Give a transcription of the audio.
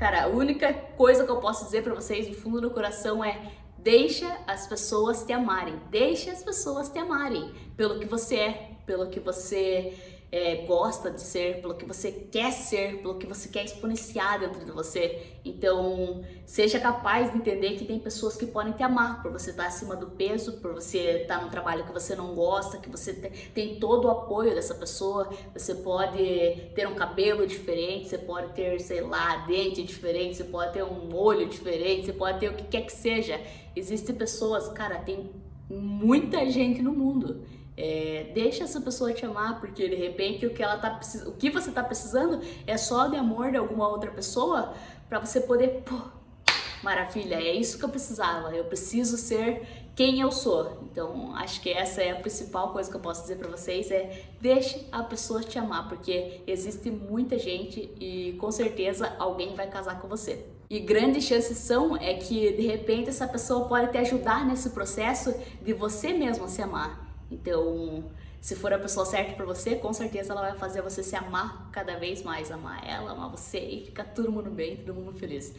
Cara, a única coisa que eu posso dizer para vocês do fundo do coração é deixa as pessoas te amarem, deixa as pessoas te amarem pelo que você é, pelo que você é, gosta de ser, pelo que você quer ser, pelo que você quer exponenciar dentro de você. Então, seja capaz de entender que tem pessoas que podem te amar por você estar acima do peso, por você estar num trabalho que você não gosta, que você tem todo o apoio dessa pessoa. Você pode ter um cabelo diferente, você pode ter, sei lá, dente diferente, você pode ter um olho diferente, você pode ter o que quer que seja. Existem pessoas, cara, tem muita gente no mundo é, deixa essa pessoa te amar, porque de repente o que ela tá o que você tá precisando é só de amor de alguma outra pessoa para você poder, pô, maravilha, é isso que eu precisava. Eu preciso ser quem eu sou. Então, acho que essa é a principal coisa que eu posso dizer para vocês é deixe a pessoa te amar, porque existe muita gente e com certeza alguém vai casar com você. E grandes chances são é que de repente essa pessoa pode te ajudar nesse processo de você mesmo se amar. Então, se for a pessoa certa para você, com certeza ela vai fazer você se amar cada vez mais, amar ela, amar você e ficar todo mundo bem, todo mundo feliz.